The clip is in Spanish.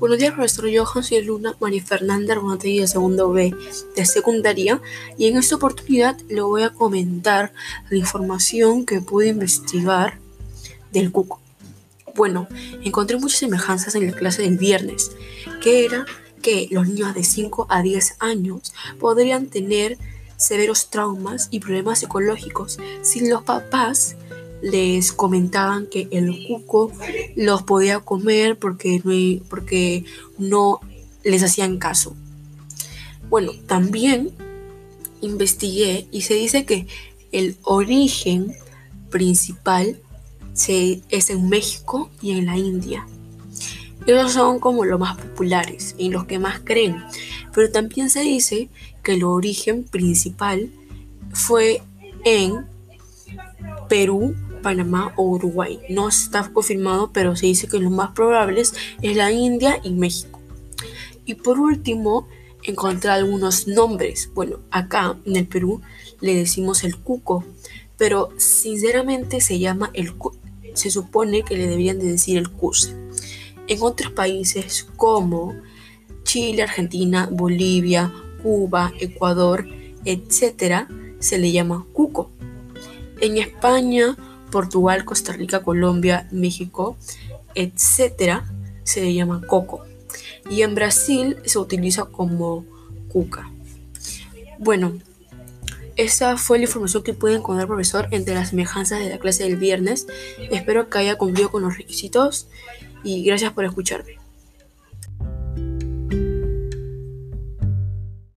Buenos días, profesor Johan. Soy Luna María Fernanda Argonatelli de segundo B de secundaria y en esta oportunidad le voy a comentar la información que pude investigar del cuco. Bueno, encontré muchas semejanzas en la clase del viernes, que era que los niños de 5 a 10 años podrían tener severos traumas y problemas psicológicos si los papás les comentaban que el cuco los podía comer porque no, porque no les hacían caso. Bueno, también investigué y se dice que el origen principal es en México y en la India. Esos son como los más populares y los que más creen. Pero también se dice que el origen principal fue en Perú Panamá o Uruguay. No está confirmado, pero se dice que lo más probables es la India y México. Y por último, encontré algunos nombres. Bueno, acá en el Perú le decimos el cuco, pero sinceramente se llama el se supone que le deberían de decir el cus. En otros países como Chile, Argentina, Bolivia, Cuba, Ecuador, etc., se le llama cuco. En España Portugal, Costa Rica, Colombia, México, etcétera, se le llama coco. Y en Brasil se utiliza como cuca. Bueno, esa fue la información que pude encontrar, profesor, entre las semejanzas de la clase del viernes. Espero que haya cumplido con los requisitos y gracias por escucharme.